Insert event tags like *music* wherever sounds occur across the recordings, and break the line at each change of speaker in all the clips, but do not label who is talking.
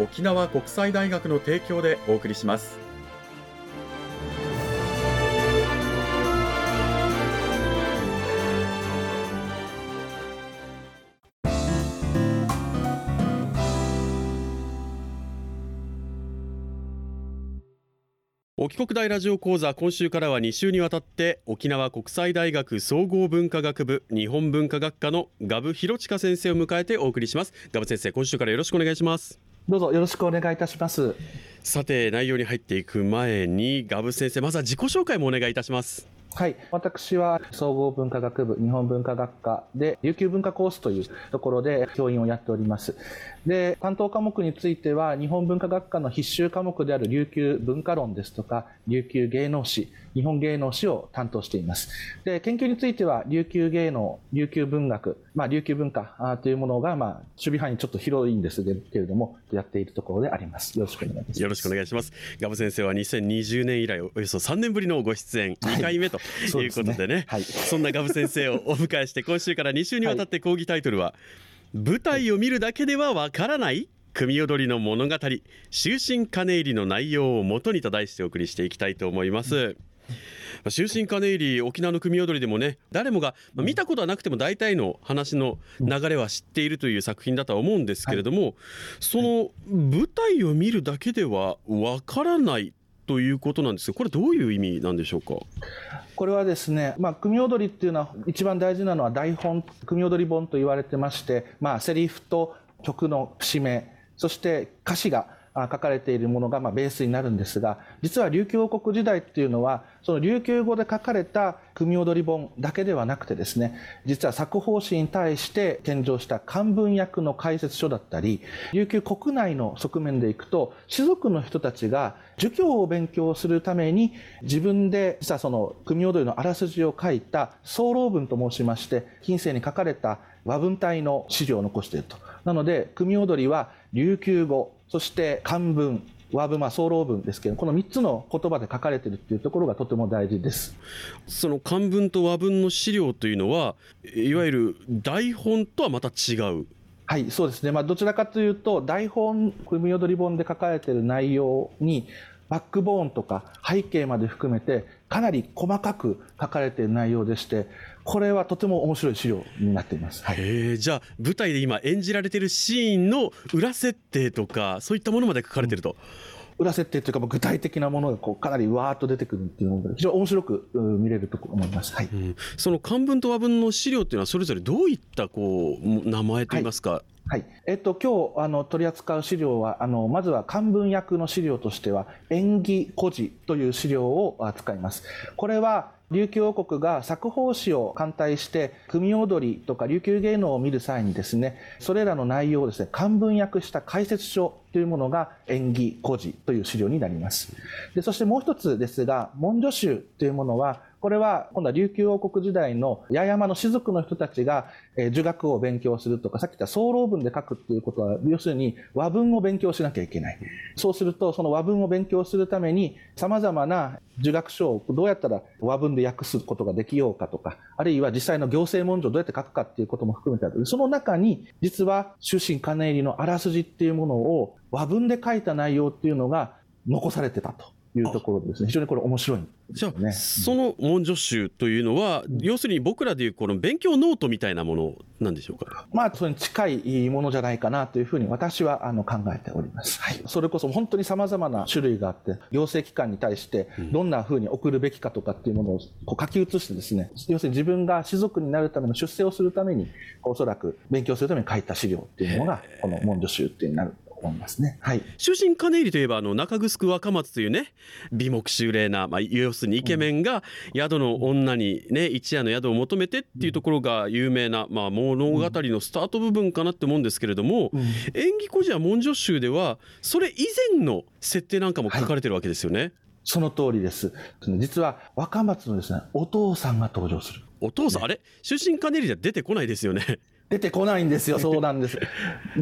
沖縄国際大学の提供でお送りします。沖国大ラジオ講座今週からは2週にわたって沖縄国際大学総合文化学部日本文化学科のガブ博親先生を迎えてお送りします。ガブ先生今週からよろしくお願いします。
どうぞよろしくお願いいたします。
さて内容に入っていく前にガブ先生まずは自己紹介もお願いいたします。
はい。私は総合文化学部日本文化学科で琉球文化コースというところで教員をやっております。で担当科目については日本文化学科の必修科目である琉球文化論ですとか琉球芸能史日本芸能史を担当しています。で研究については琉球芸能琉球文学、まあ、琉球文化というものが、まあ、守備範囲ちょっと広いんですけれどもやっているところであります。よろしくお願いします。
よろしくお願いします。ガブ先生は2020年以来およそ3年ぶりのご出演。2回目と。いうことでね。はい、そ、んなガブ先生をお迎えして今週から2週にわたって講義タイトルは、はい舞台を見るだけではわからない組踊りの物語終身金入りの内容をもとにと題してお送りしていきたいと思います。終身金入り沖縄の組踊りでもね誰もが、まあ、見たことはなくても大体の話の流れは知っているという作品だとは思うん。ですけれども、はい、その舞台を見るだけではわからないということなんですがこれどういう意味なんでしょうか？
これはですね、まあ、組踊りっていうのは一番大事なのは台本組踊り本と言われてまして、まあ、セリフと曲の節目そして歌詞が書かれているものがまベースになるんですが実は琉球王国時代っていうのはその琉球語で書かれた組踊り本だけではなくてですね実は作法師に対して献上した漢文訳の解説書だったり琉球国内の側面でいくと士族の人たちが儒教を勉強するために自分で実はその組踊りのあらすじを書いた総論文と申しまして近世に書かれた和文体の資料を残していると。なので組踊りは琉球語そして漢文和文、まあ、総論文ですけどこの3つの言葉で書かれているというところがとても大事です
その漢文と和文の資料というのはいわゆる台本とはまた違う
はい、そうですね。まあ、どちらかというと、台本、組踊り本で書かれている内容に、バックボーンとか背景まで含めて、かなり細かく書かれている内容でして、これはとても面白い資料になっています。
はい、じゃあ舞台で今演じられているシーンの裏設定とかそういったものまで書かれていると。
うん、裏設定というか具体的なものがこうかなりわーっと出てくるっていうのが非常に面白く見れると思います、はい。うん、
その漢文と和文の資料っていうのはそれぞれどういったこう名前といいますか、
はいはいえっと、今日あの取り扱う資料はあのまずは漢文訳の資料としては演技古事という資料を扱います。これは琉球王国が作法史を艦隊して組踊りとか琉球芸能を見る際にですねそれらの内容をですね漢文訳した解説書というものが演技古事という資料になりますでそしてもう一つですが文書集というものはこれは今度は琉球王国時代の八重山の士族の人たちが儒学を勉強するとかさっき言った総論文で書くっていうことは要するに和文を勉強しなきゃいけない。そうするとその和文を勉強するためにさまざまな儒学書をどうやったら和文で訳すことができようかとかあるいは実際の行政文書をどうやって書くかっていうことも含めてその中に実は終身金入りのあらすじっていうものを和文で書いた内容っていうのが残されてたと。いうところでですね、非常にこれ面白いん
じゃあ、その文書集というのは、要するに僕らでいうこの勉強ノートみたいなものなんでしょうか？
まあ、それに近いものじゃないかなというふうに私はあの考えております。はい。それこそ本当に様々な種類があって、行政機関に対してどんなふうに送るべきかとかっていうものをこう書き写してですね、要するに自分が士族になるための出世をするために、おそらく勉強するために書いた資料っていうのが、この文書集っていうになる思いますね。はい。
終身金入りといえばあの中城若松というね美目秀麗なまあ要するにイケメンが宿の女にね一夜の宿を求めてっていうところが有名なまあ物語のスタート部分かなって思うんですけれども、うん、演技古事や文書集ではそれ以前の設定なんかも書かれてるわけですよね。はい
その通りです。実は若松のですね、お父さんが登場する。
お父さん、ね、あれ？終身金入りじゃ出てこないですよね。
出てこないんですよ、*laughs* そうなんです。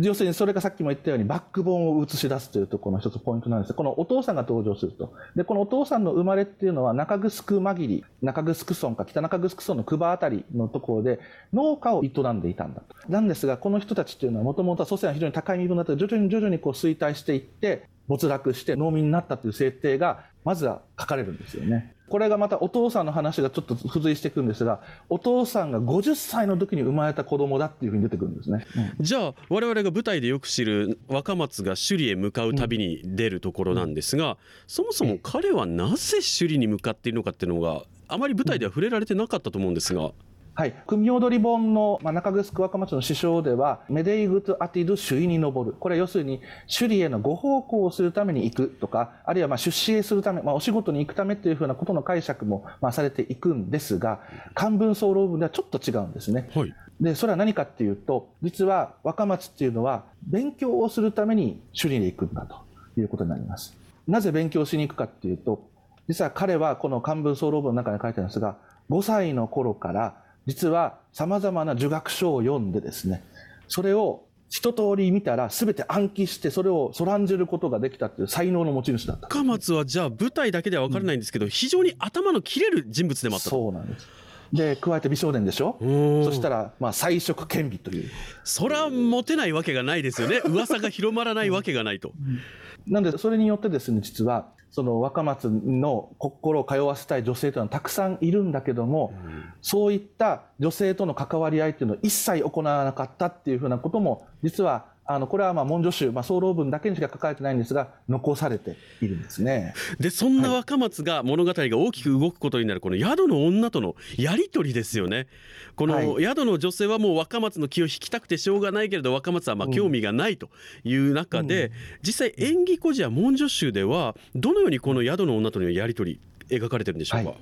要するにそれがさっきも言ったようにバックボーンを映し出すというところの一つポイントなんですこのお父さんが登場すると。で、このお父さんの生まれっていうのは中城間霧、中城村か北中城村の久保あたりのところで農家を営んでいたんだと。なんですが、この人たちっていうのはもともとは祖先は非常に高い身分だった徐々に徐々にこう衰退していって、没落して農民になったという設定がまずは書かれるんですよね。これがまたお父さんの話がちょっと付随していくんですが、お父さんが50歳の時に生まれた子供だっていうふうに出てくるんですね。
うん、じゃあ、我々が舞台でよく知る若松が首里へ向かう旅に出るところなんですが、うん、そもそも彼はなぜ首里に向かっているのかっていうのが、あまり舞台では触れられてなかったと思うんですが。
はい、組踊り本の、まあ、中城若松の師匠では、メデイグト・アティド・首位に登る。これは要するに、首里へのご奉公をするために行くとか、あるいはまあ出資へするため、まあ、お仕事に行くためというふうなことの解釈もまあされていくんですが、漢文総論文ではちょっと違うんですね。はい、で、それは何かっていうと、実は若松っていうのは、勉強をするために首里に行くんだということになります。なぜ勉強しに行くかっていうと、実は彼はこの漢文総論文の中に書いてあるんですが、5歳の頃から実は様々な儒学書を読んでですね、それを一通り見たら全て暗記してそれをそらんじることができたっていう才能の持ち主だった。
深松はじゃあ舞台だけでは分からないんですけど、うん、非常に頭の切れる人物でもあった
そうなんです。で加えて美少年でしょ？そしたらまあ才色兼備という。
それはモテないわけがないですよね。噂が広まらないわけがないと、
なんでそれによってですね実はその若松の心を通わせたい女性というのはたくさんいるんだけども、うん、そういった女性との関わり合いというのを一切行わなかったっていうふうなことも実はあのこれはまあ文書集、まあ、総論文だけにしか書かれてないんですが残されているんですね。
でそんな若松が物語が大きく動くことになるこの宿の女とのやり取りですよね。この宿の女性はもう若松の気を引きたくてしょうがないけれど若松はまあ興味がないという中で、うん、実際演技孤児や文書集ではどのようにこの宿の女とのやり取り描かれてるんでしょうか、はい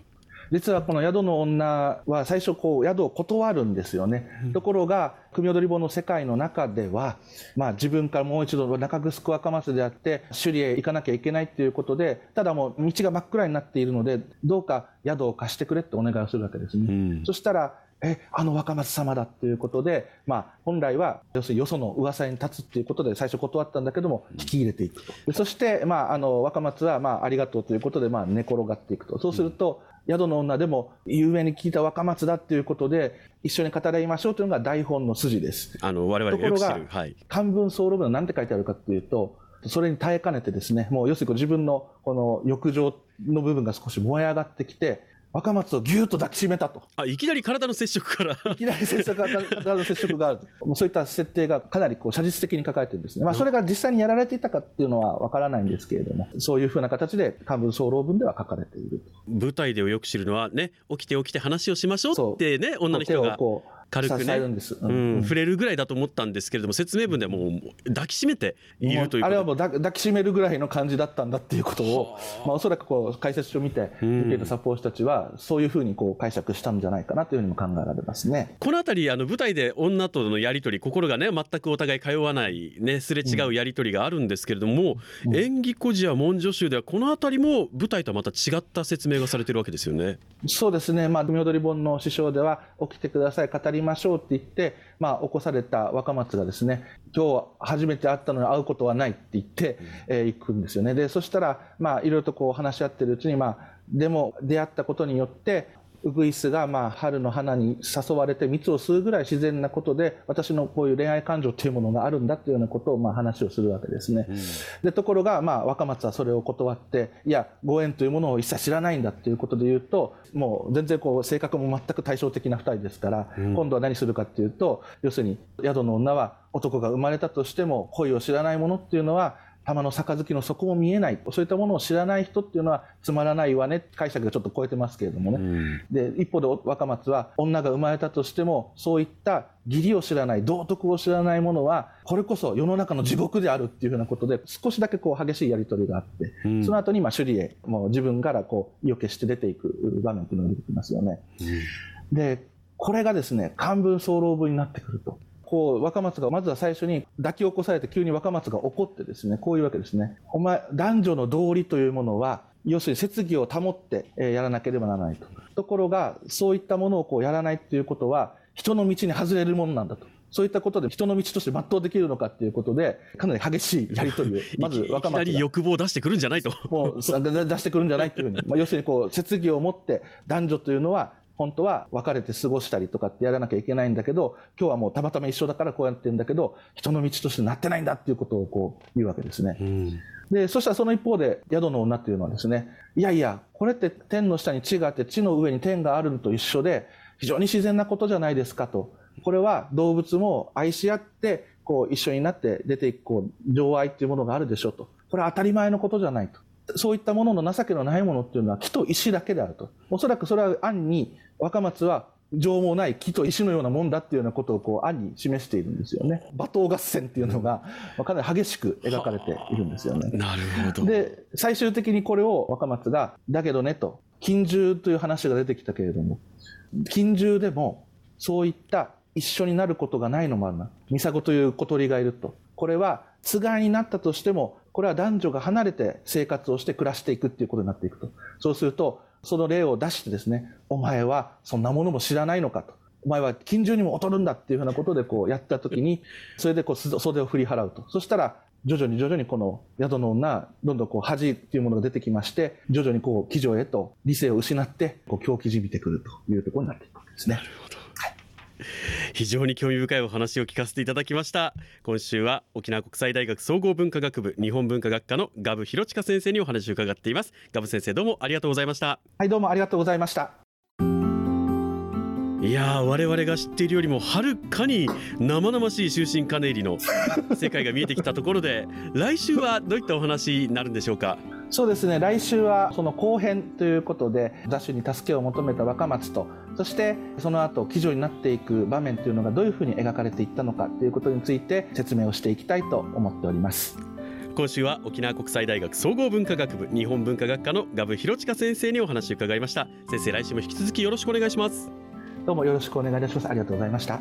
実はこの宿の女は最初こう宿を断るんですよね、うん、ところが組踊り本の世界の中では、まあ、自分からもう一度中城若松であって首里へ行かなきゃいけないということでただもう道が真っ暗になっているのでどうか宿を貸してくれってお願いをするわけですね、うん、そしたらえあの若松様だっていうことで、まあ、本来は要するによその噂に立つっていうことで最初断ったんだけども引き入れていくと。そして、まあ、あの若松は、まあ、ありがとうということで、まあ、寝転がっていくと。そうすると、宿の女でも有名に聞いた若松だっていうことで一緒に語り合いましょうというのが台本の筋です。
あの我々がよく知る、
はい、漢文総論文は何て書いてあるかっていうとそれに耐えかねてですねもう要するに自分のこの欲情の部分が少し燃え上がってきて若松をぎゅっと抱きしめたと。
あ、いきなり体の接触から。
いきなり接触が、体の接触がある。*laughs* もうそういった設定がかなりこう写実的に書かれてるんですね。まあ、それが実際にやられていたかっていうのはわからないんですけれども、そういうふうな形で漢文総論文では書かれている
舞台でよく知るのはね、起きて起きて話をしましょうってね、女の人が。こう軽くね、うん、触れるぐらいだと思ったんですけれども説明文ではもう抱きしめているという
あれはもう抱きしめるぐらいの感じだったんだっていうことを、まあ、おそらくこう解説書を見て受けたサポートたちはそういうふうにこう解釈したんじゃないかなというふうにも考えられますね。
この辺りあの舞台で女とのやり取り心がね全くお互い通わないねすれ違うやり取りがあるんですけれども、うん、演技孤児や文書集ではこの辺りも舞台とはまた違った説明がされてるわけですよね。
そうですね。まあ踊り本の師匠では起きてください語りましょうって言って、まあ、起こされた若松がですね今日初めて会ったのに会うことはないって言って、えー、行くんですよね。でそしたら、まあ、いろいろとこう話し合ってるうちに、まあ、でも出会ったことによってウグイスがまあ春の花に誘われて蜜を吸うぐらい自然なことで私のこういう恋愛感情というものがあるんだというようなことをまあ話をするわけですね。うん、でところがまあ若松はそれを断っていやご縁というものを一切知らないんだということで言うともう全然こう性格も全く対照的な2人ですから、うん、今度は何するかというと要するに宿の女は男が生まれたとしても恋を知らないものっていうのは玉の杯の底も見えない。そういったものを知らない人っていうのはつまらないわね。解釈がちょっと超えてますけれどもね、うん、で一方で若松は女が生まれたとしてもそういった義理を知らない道徳を知らないものはこれこそ世の中の地獄であるっていうふうなことで少しだけこう激しいやり取りがあって、うん、その後にまあ首里へもう自分からこう意を決して出ていく場面っていうのが出てきますよね。うん、でこれがですね漢文総論文になってくると。こう若松がまずは最初に抱き起こされて急に若松が怒ってですねこういうわけですねお前男女の道理というものは要するに節義を保ってやらなければならないとところがそういったものをこうやらないということは人の道に外れるものなんだとそういったことで人の道として全うできるのかということで、かなり激しいやり取りを、*laughs*
まず若松が。いきなり欲望を出してくるんじゃないと。
もう出してくるんじゃないというふうに、まあ、要するにこう、節義を持って男女というのは本当は別れて過ごしたりとかってやらなきゃいけないんだけど、今日はもうたまたま一緒だからこうやってるんだけど、人の道としてなってないんだっていうことをこう言うわけですね。うん、で、そしたらその一方で宿の女っていうのはですね、いやいや、これって天の下に地があって地の上に天があるのと一緒で、非常に自然なことじゃないですかと。これは動物も愛し合って、こう一緒になって出ていくこう情愛っていうものがあるでしょうと。これは当たり前のことじゃないと。そういったものの情けのないものっていうのは木と石だけであると。おそらくそれは暗に若松は情もない木と石のようなもんだっていうようなことをこう暗に示しているんですよね。罵倒合戦っていうのが、まあ、かなり激しく描かれているんですよね。
なるほど。
で、最終的にこれを若松が、だけどねと、近獣という話が出てきたけれども、近獣でもそういった一緒になることがないのもあるな。ミサゴという小鳥がいると。これは、つがいになったとしても、これは男女が離れて生活をして暮らしていくっていうことになっていくと。そうすると、その例を出してですね、お前はそんなものも知らないのかと。お前は近所にも劣るんだっていうふうなことでこうやった時に、それでこう袖を振り払うと。そしたら、徐々に徐々にこの宿の女、どんどんこう恥っていうものが出てきまして、徐々にこう、騎乗へと理性を失って、こう狂気じみてくるというところになっていくわけですね。
非常に興味深いお話を聞かせていただきました。今週は沖縄国際大学総合文化学部日本文化学科のガブ博親先生にお話を伺っています。ガブ先生どうもありがとうございました。
はいどうもありがとうございました。
いや我々が知っているよりもはるかに生々しい終身金入りの世界が見えてきたところで *laughs* 来週はどういったお話になるんでしょうか？
そうですね。来週はその後編ということで雑種に助けを求めた若松とそしてその後騎乗になっていく場面というのがどういうふうに描かれていったのかということについて説明をしていきたいと思っております。
今週は沖縄国際大学総合文化学部日本文化学科のガブ弘親先生にお話を伺いました。先生来週も引き続きよろしくお願いします
どうもよろしくお願いいたします。ありがとうございました。